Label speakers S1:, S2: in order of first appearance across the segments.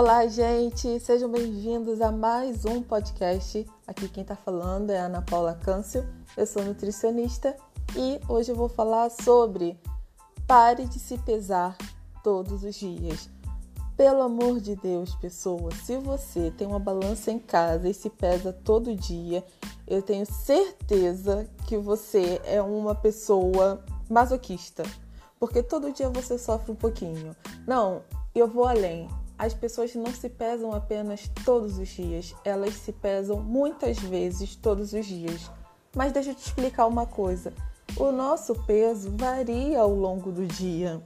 S1: Olá, gente! Sejam bem-vindos a mais um podcast. Aqui quem está falando é Ana Paula Câncio, eu sou nutricionista e hoje eu vou falar sobre pare de se pesar todos os dias. Pelo amor de Deus, pessoa, se você tem uma balança em casa e se pesa todo dia, eu tenho certeza que você é uma pessoa masoquista, porque todo dia você sofre um pouquinho. Não, eu vou além. As pessoas não se pesam apenas todos os dias, elas se pesam muitas vezes todos os dias. Mas deixa eu te explicar uma coisa: o nosso peso varia ao longo do dia.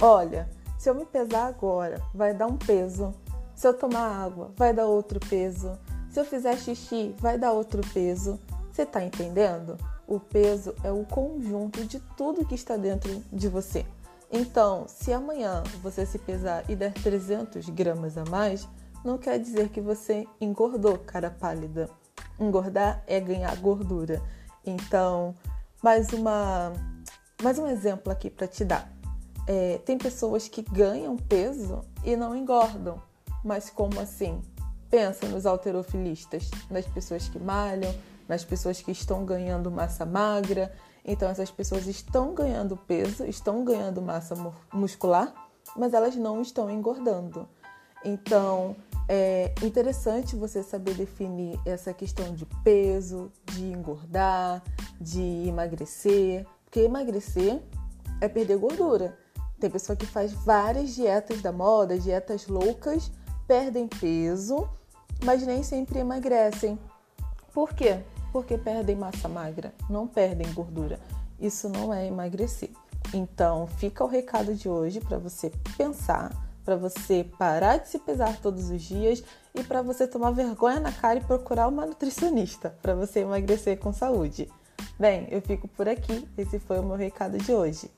S1: Olha, se eu me pesar agora, vai dar um peso. Se eu tomar água, vai dar outro peso. Se eu fizer xixi, vai dar outro peso. Você está entendendo? O peso é o conjunto de tudo que está dentro de você. Então, se amanhã você se pesar e der 300 gramas a mais, não quer dizer que você engordou, cara pálida. Engordar é ganhar gordura. Então, mais uma, mais um exemplo aqui para te dar. É, tem pessoas que ganham peso e não engordam. Mas como assim? Pensa nos alterofilistas, nas pessoas que malham, nas pessoas que estão ganhando massa magra, então, essas pessoas estão ganhando peso, estão ganhando massa muscular, mas elas não estão engordando. Então, é interessante você saber definir essa questão de peso, de engordar, de emagrecer, porque emagrecer é perder gordura. Tem pessoa que faz várias dietas da moda, dietas loucas, perdem peso, mas nem sempre emagrecem. Por quê? Porque perdem massa magra, não perdem gordura. Isso não é emagrecer. Então, fica o recado de hoje para você pensar, para você parar de se pesar todos os dias e para você tomar vergonha na cara e procurar uma nutricionista para você emagrecer com saúde. Bem, eu fico por aqui. Esse foi o meu recado de hoje.